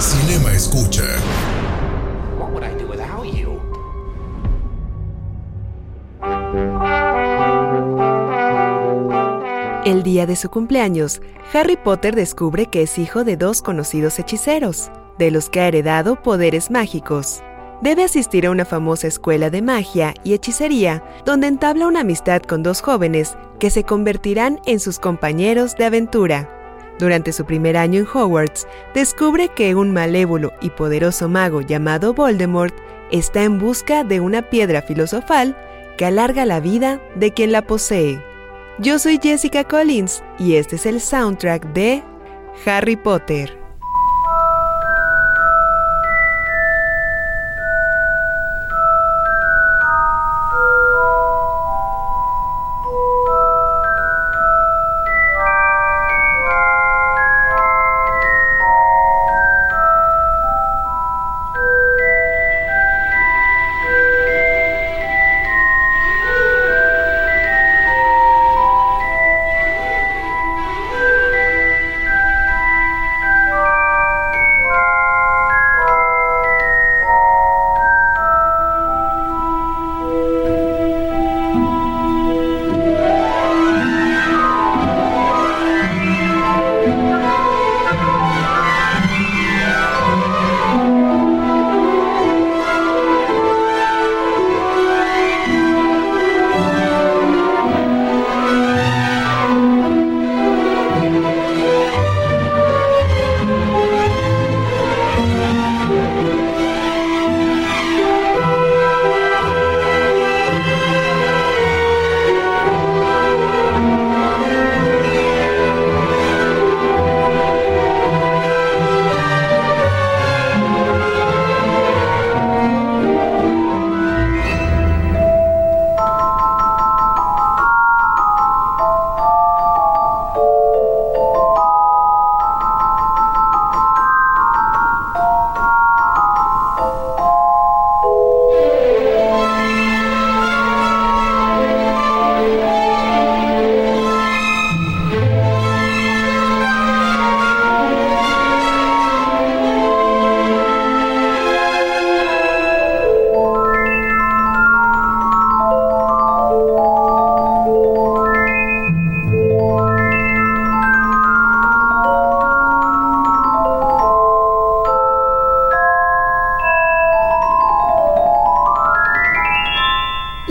Cinema Escucha. What would I do without you? El día de su cumpleaños, Harry Potter descubre que es hijo de dos conocidos hechiceros, de los que ha heredado poderes mágicos. Debe asistir a una famosa escuela de magia y hechicería, donde entabla una amistad con dos jóvenes que se convertirán en sus compañeros de aventura. Durante su primer año en Hogwarts, descubre que un malévolo y poderoso mago llamado Voldemort está en busca de una piedra filosofal que alarga la vida de quien la posee. Yo soy Jessica Collins y este es el soundtrack de Harry Potter.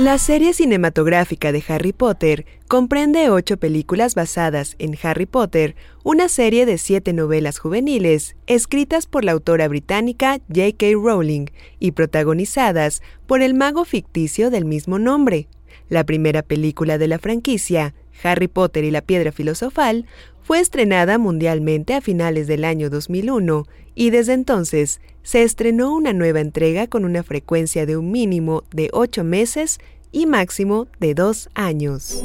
La serie cinematográfica de Harry Potter comprende ocho películas basadas en Harry Potter, una serie de siete novelas juveniles escritas por la autora británica J.K. Rowling y protagonizadas por el mago ficticio del mismo nombre. La primera película de la franquicia, Harry Potter y la Piedra Filosofal, fue estrenada mundialmente a finales del año 2001 y desde entonces se estrenó una nueva entrega con una frecuencia de un mínimo de ocho meses y máximo de dos años.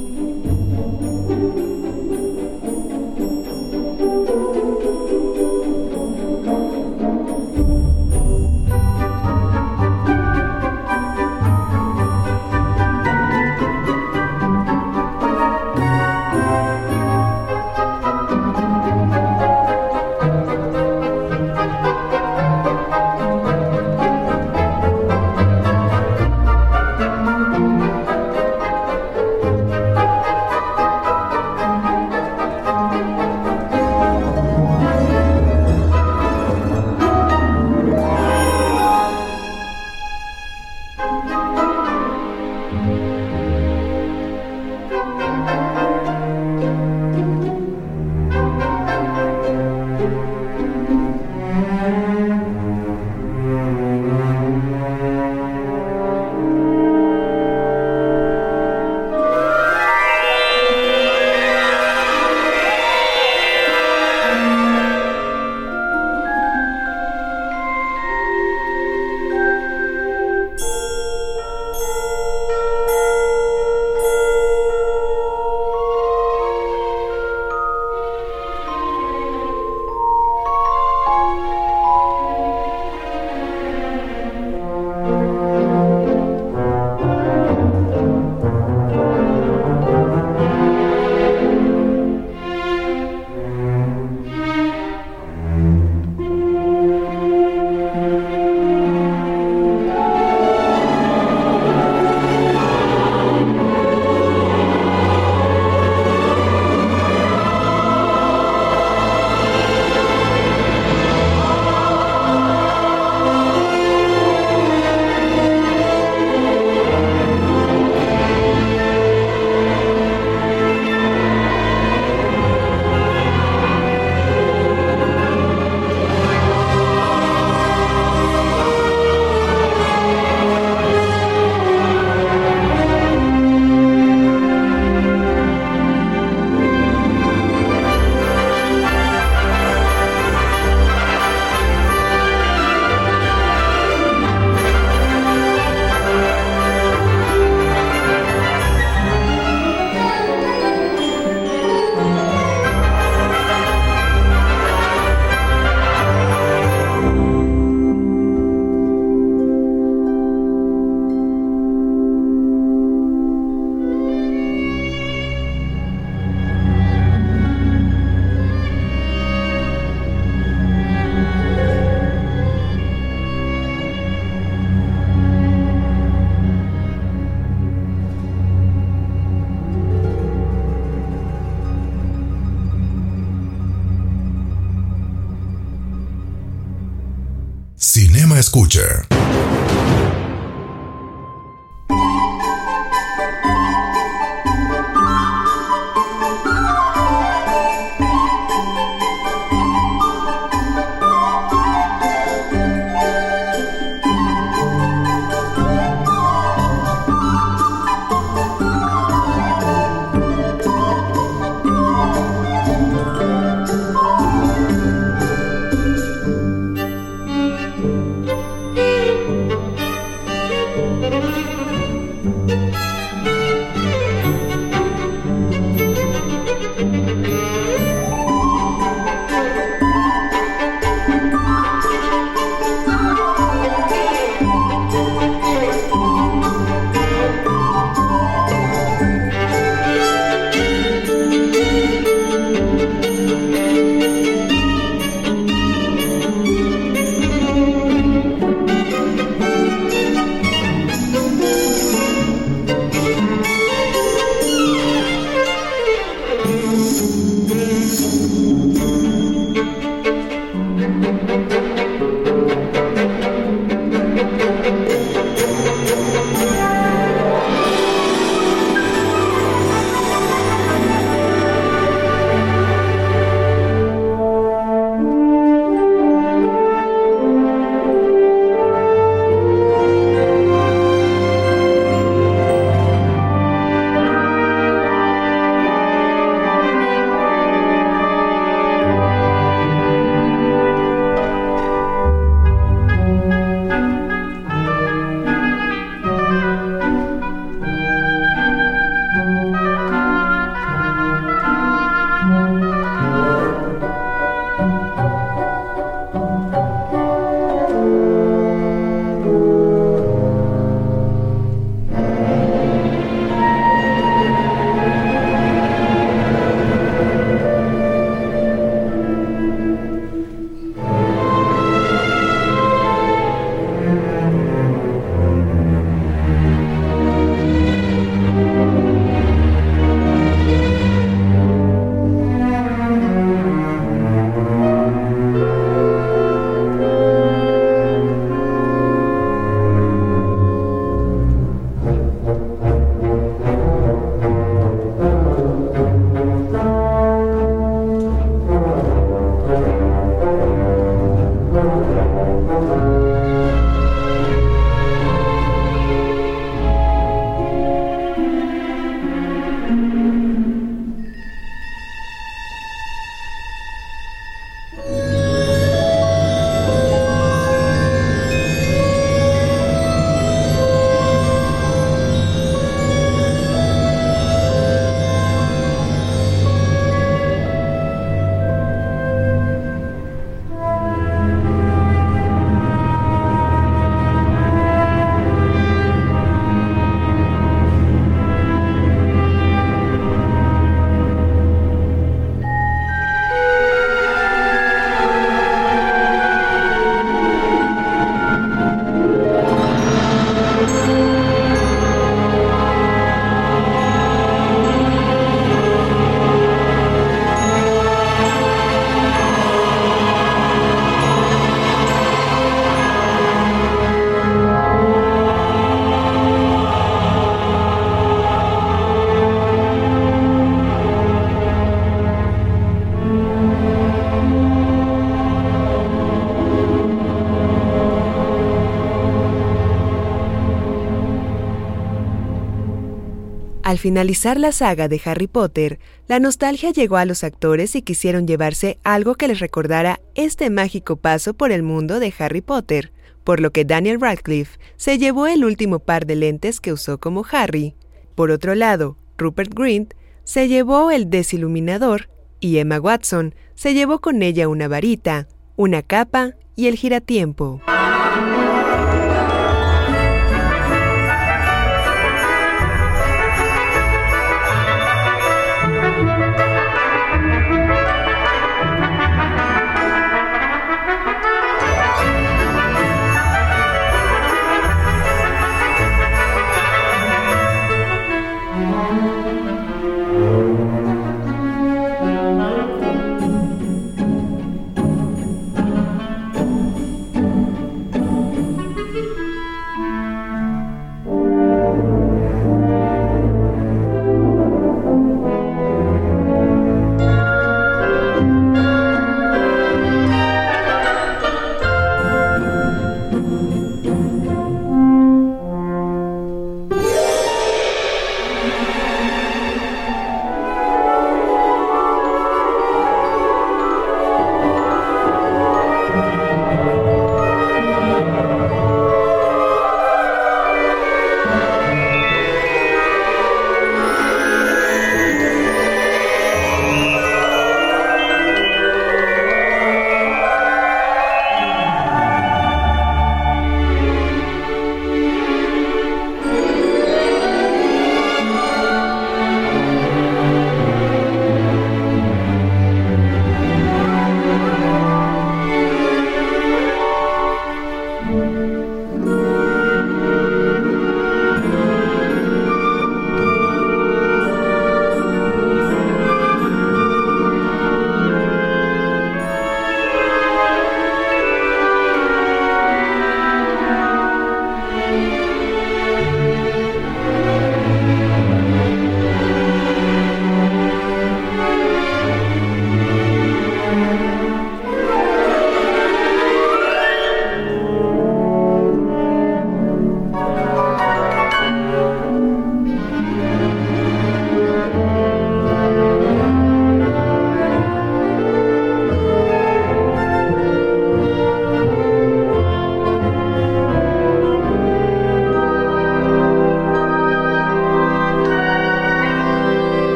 Al finalizar la saga de Harry Potter, la nostalgia llegó a los actores y quisieron llevarse algo que les recordara este mágico paso por el mundo de Harry Potter, por lo que Daniel Radcliffe se llevó el último par de lentes que usó como Harry. Por otro lado, Rupert Grint se llevó el desiluminador y Emma Watson se llevó con ella una varita, una capa y el giratiempo.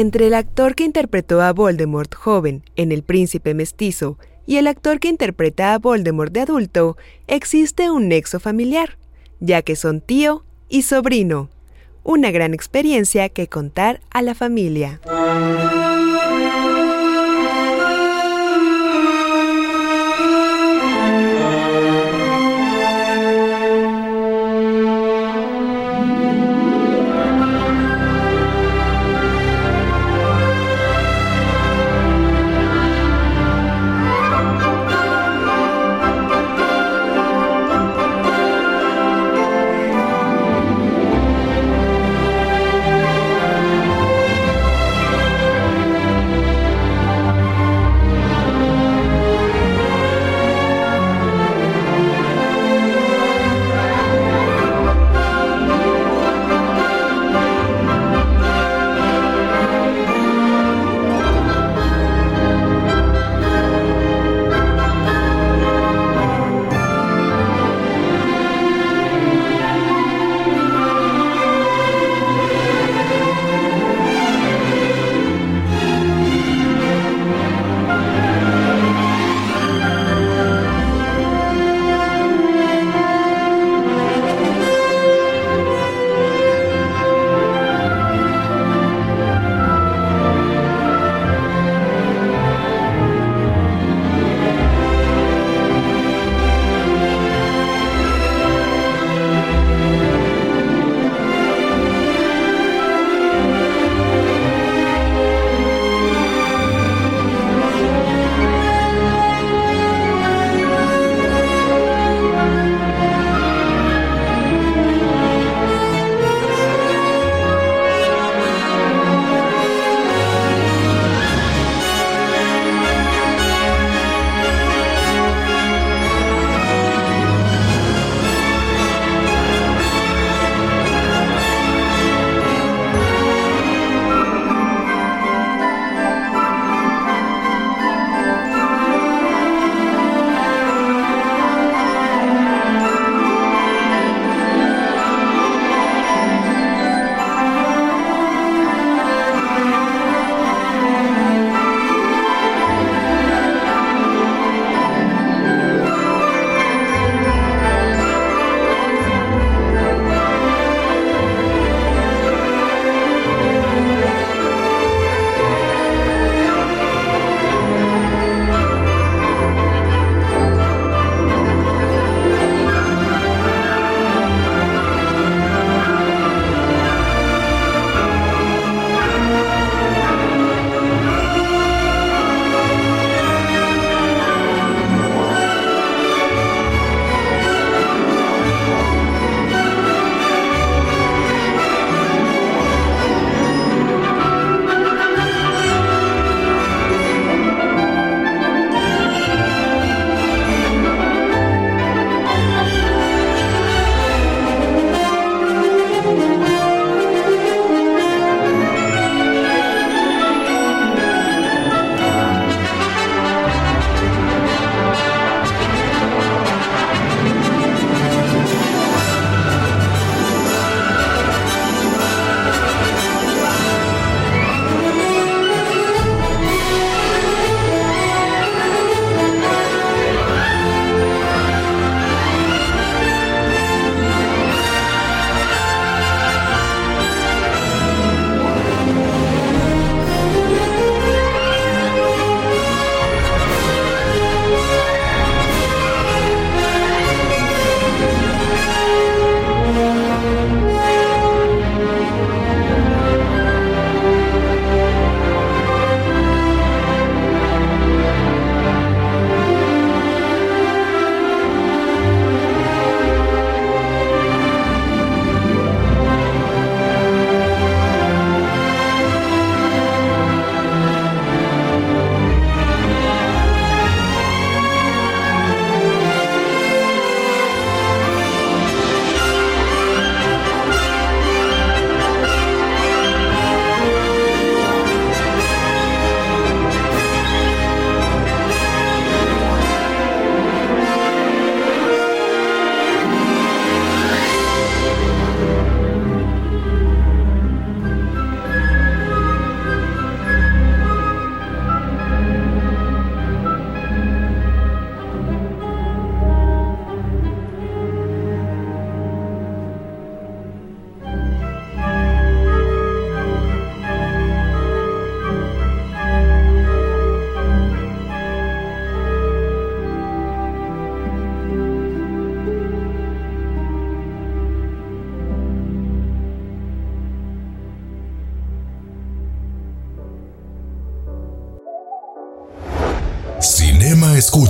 Entre el actor que interpretó a Voldemort joven en El Príncipe Mestizo y el actor que interpreta a Voldemort de adulto, existe un nexo familiar, ya que son tío y sobrino. Una gran experiencia que contar a la familia.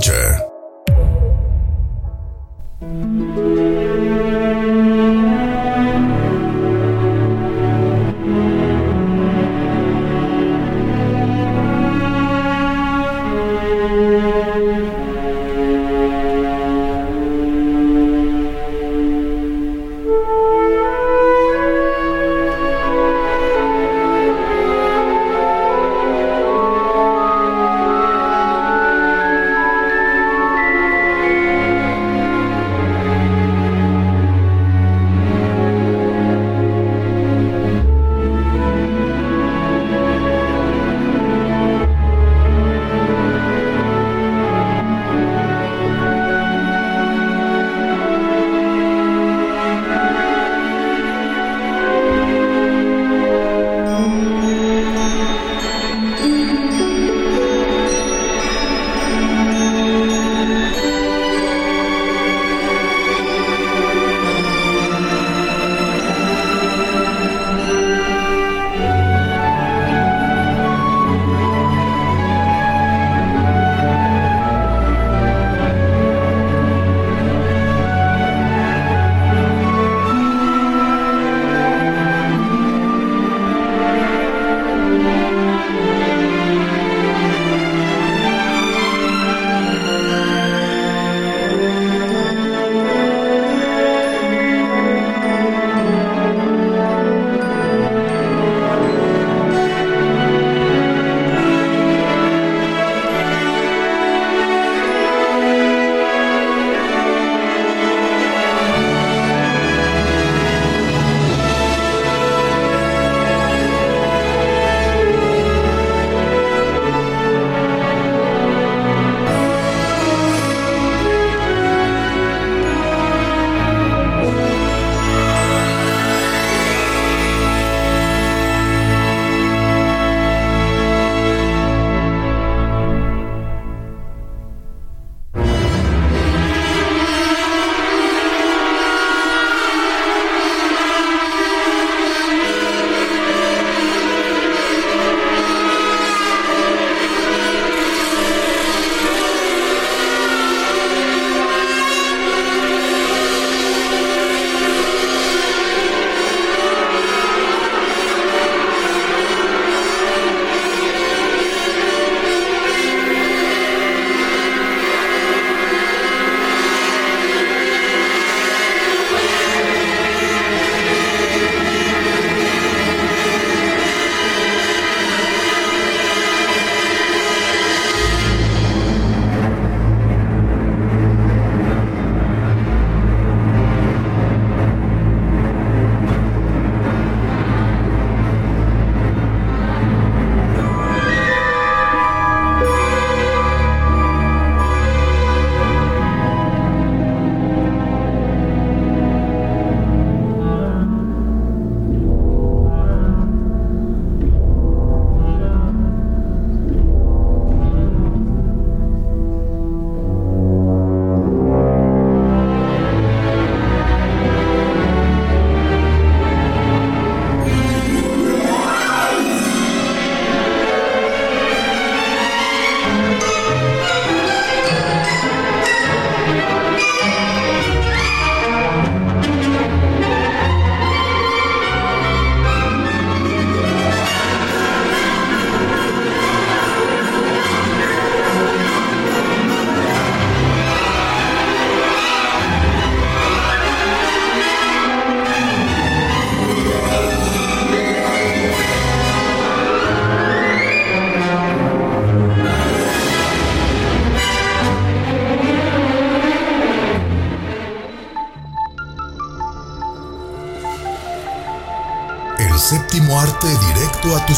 Escucha.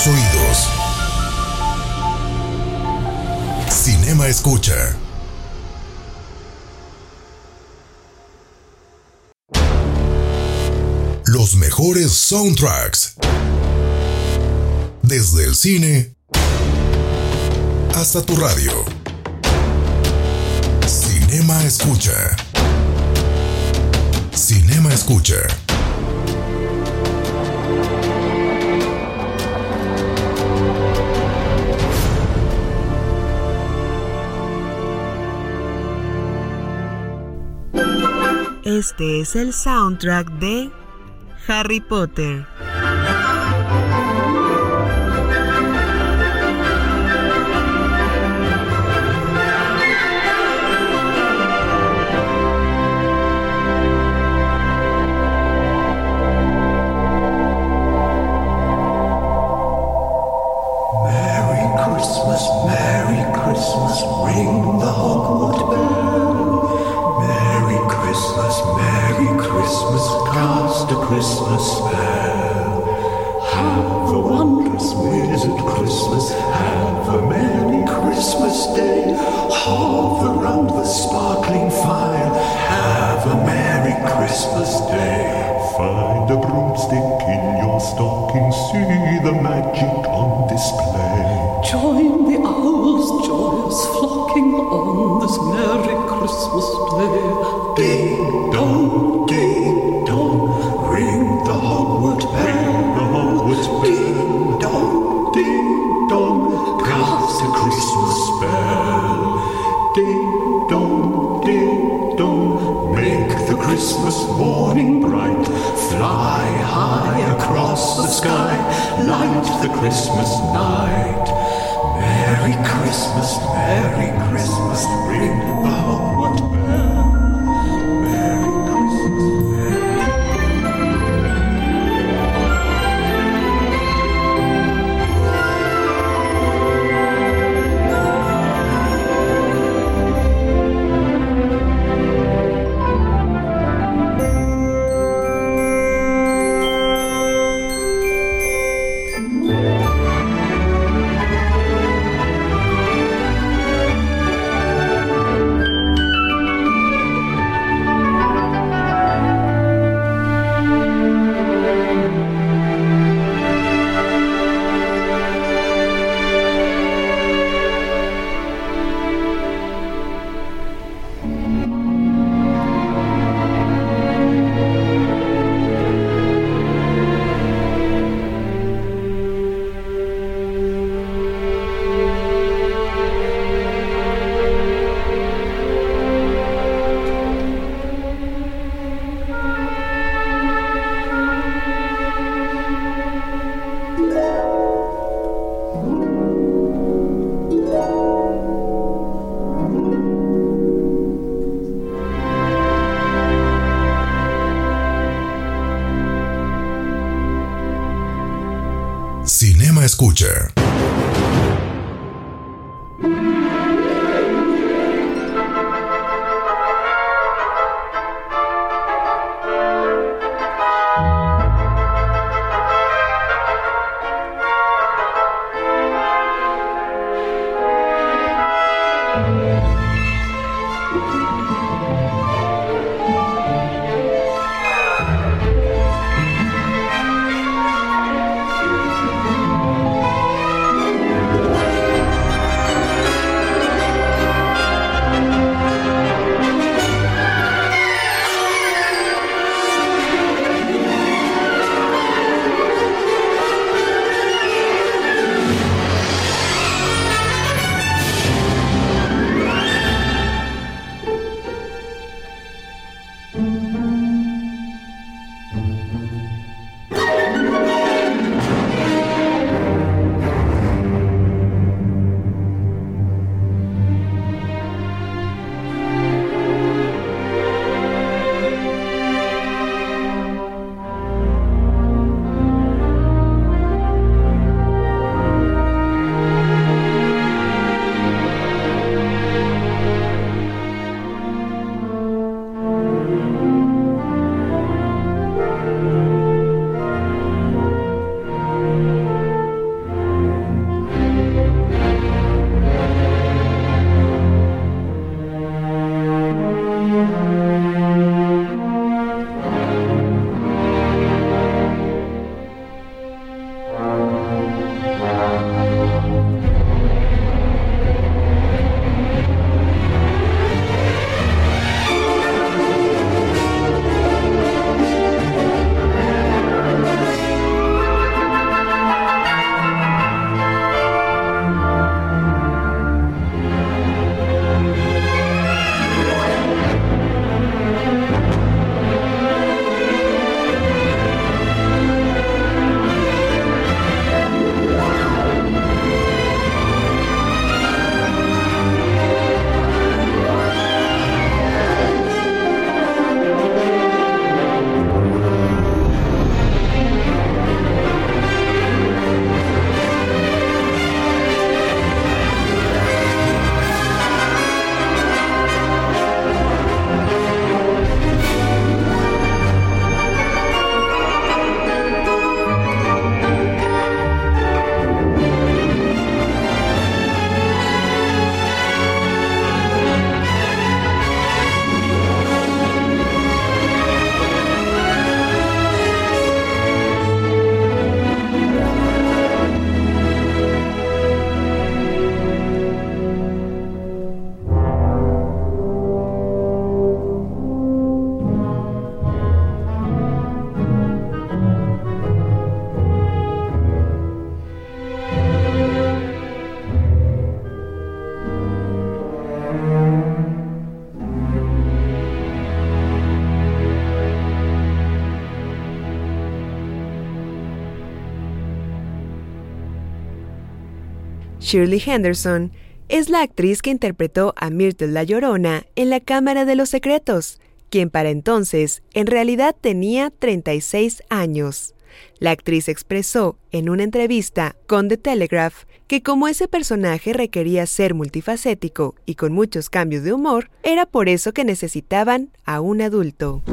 Oídos. Cinema Escucha. Los mejores soundtracks. Desde el cine hasta tu radio. Cinema Escucha. Cinema Escucha. Este es el soundtrack de Harry Potter. Christmas day. Ding dong, ding dong, ring the Hogwarts bell. The Hogwarts bell. Ding dong, ding dong, cast a Christmas spell. Ding dong, ding dong, make the Christmas morning bright. Fly high across the sky, light the Christmas night. Merry Christmas, Merry Christmas, ring the Hogwarts Shirley Henderson es la actriz que interpretó a Myrtle la Llorona en La Cámara de los Secretos, quien para entonces en realidad tenía 36 años. La actriz expresó en una entrevista con The Telegraph que como ese personaje requería ser multifacético y con muchos cambios de humor, era por eso que necesitaban a un adulto.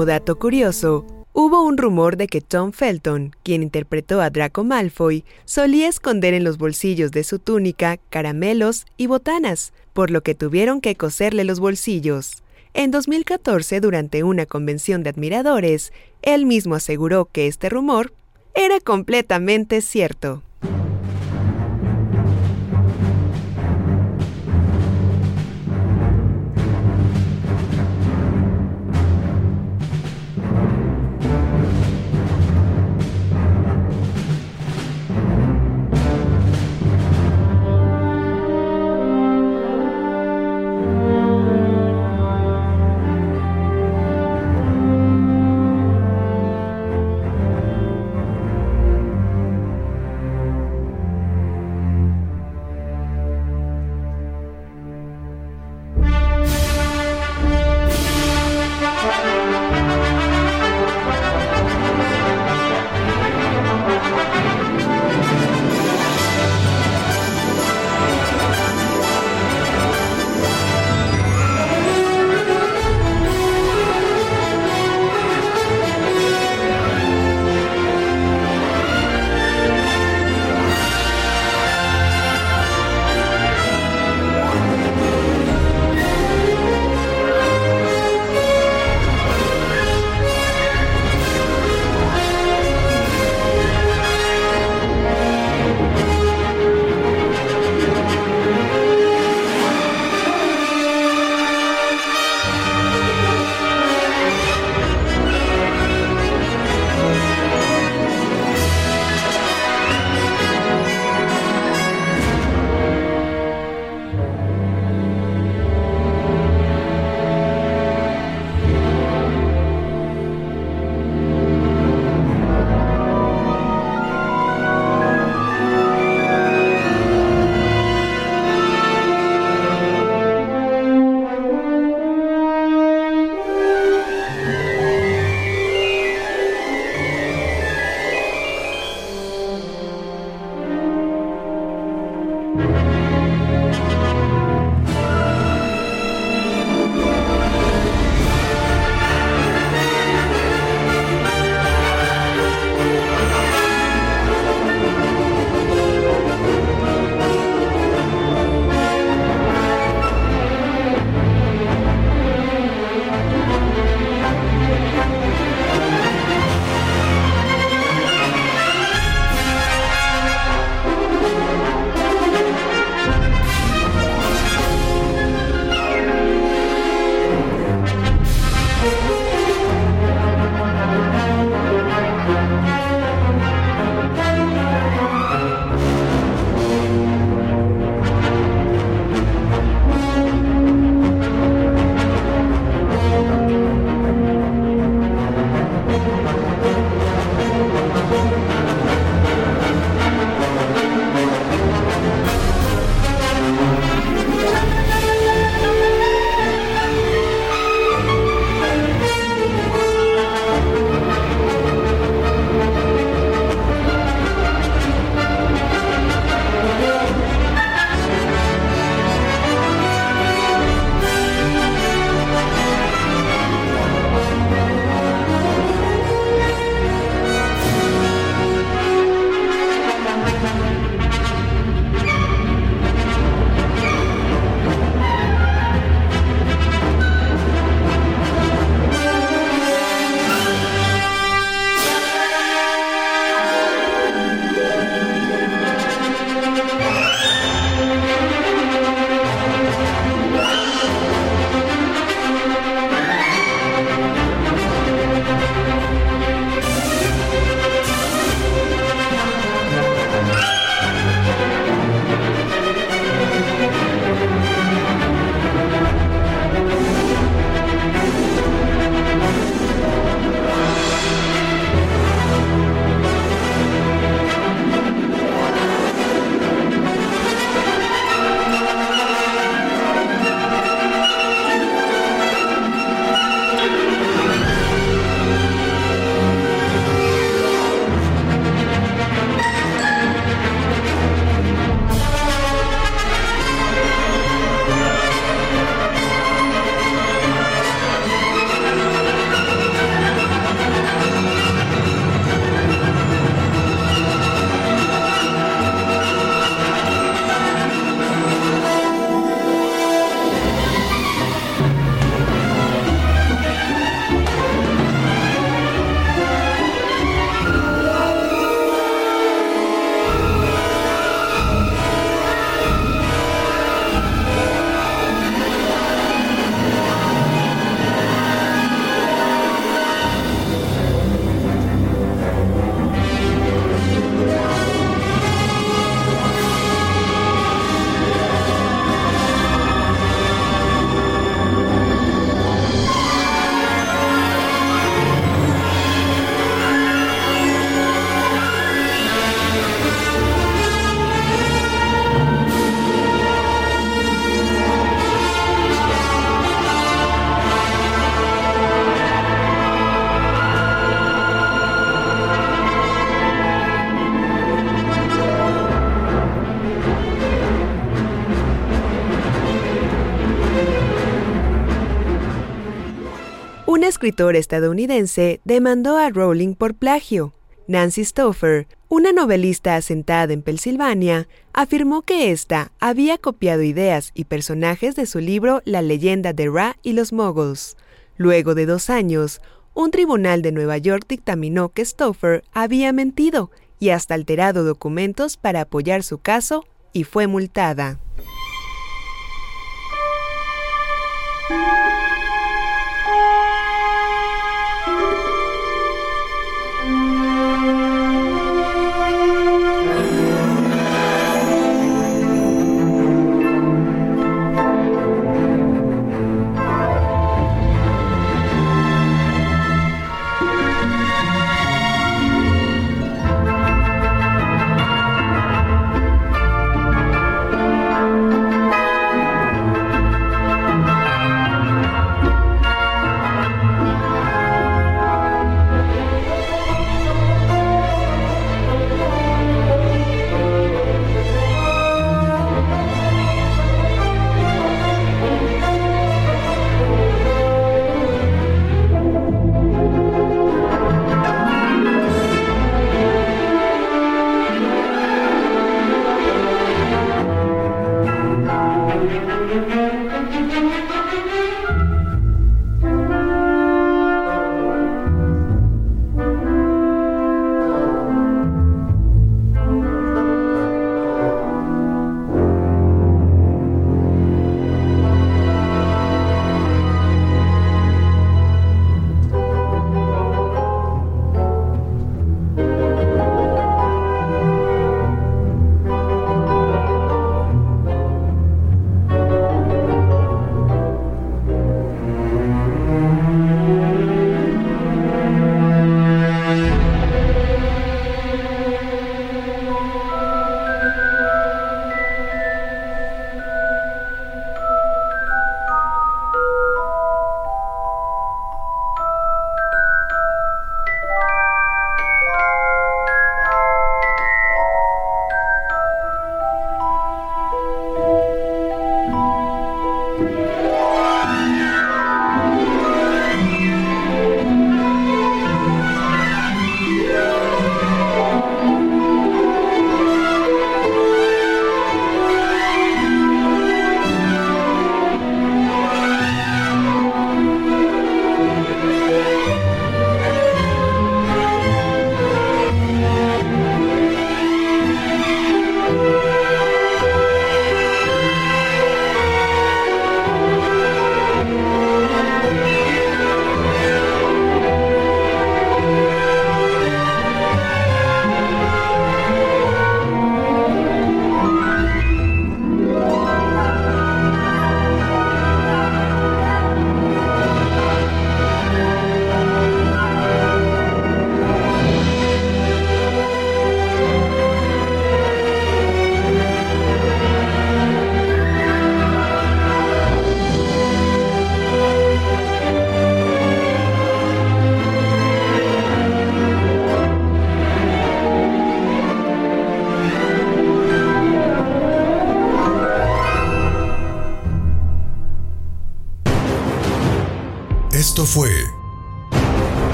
Como dato curioso, hubo un rumor de que Tom Felton, quien interpretó a Draco Malfoy, solía esconder en los bolsillos de su túnica caramelos y botanas, por lo que tuvieron que coserle los bolsillos. En 2014, durante una convención de admiradores, él mismo aseguró que este rumor era completamente cierto. Escritora estadounidense demandó a Rowling por plagio. Nancy Stoffer, una novelista asentada en Pensilvania, afirmó que ésta había copiado ideas y personajes de su libro La leyenda de Ra y los Moguls. Luego de dos años, un tribunal de Nueva York dictaminó que Stoffer había mentido y hasta alterado documentos para apoyar su caso y fue multada.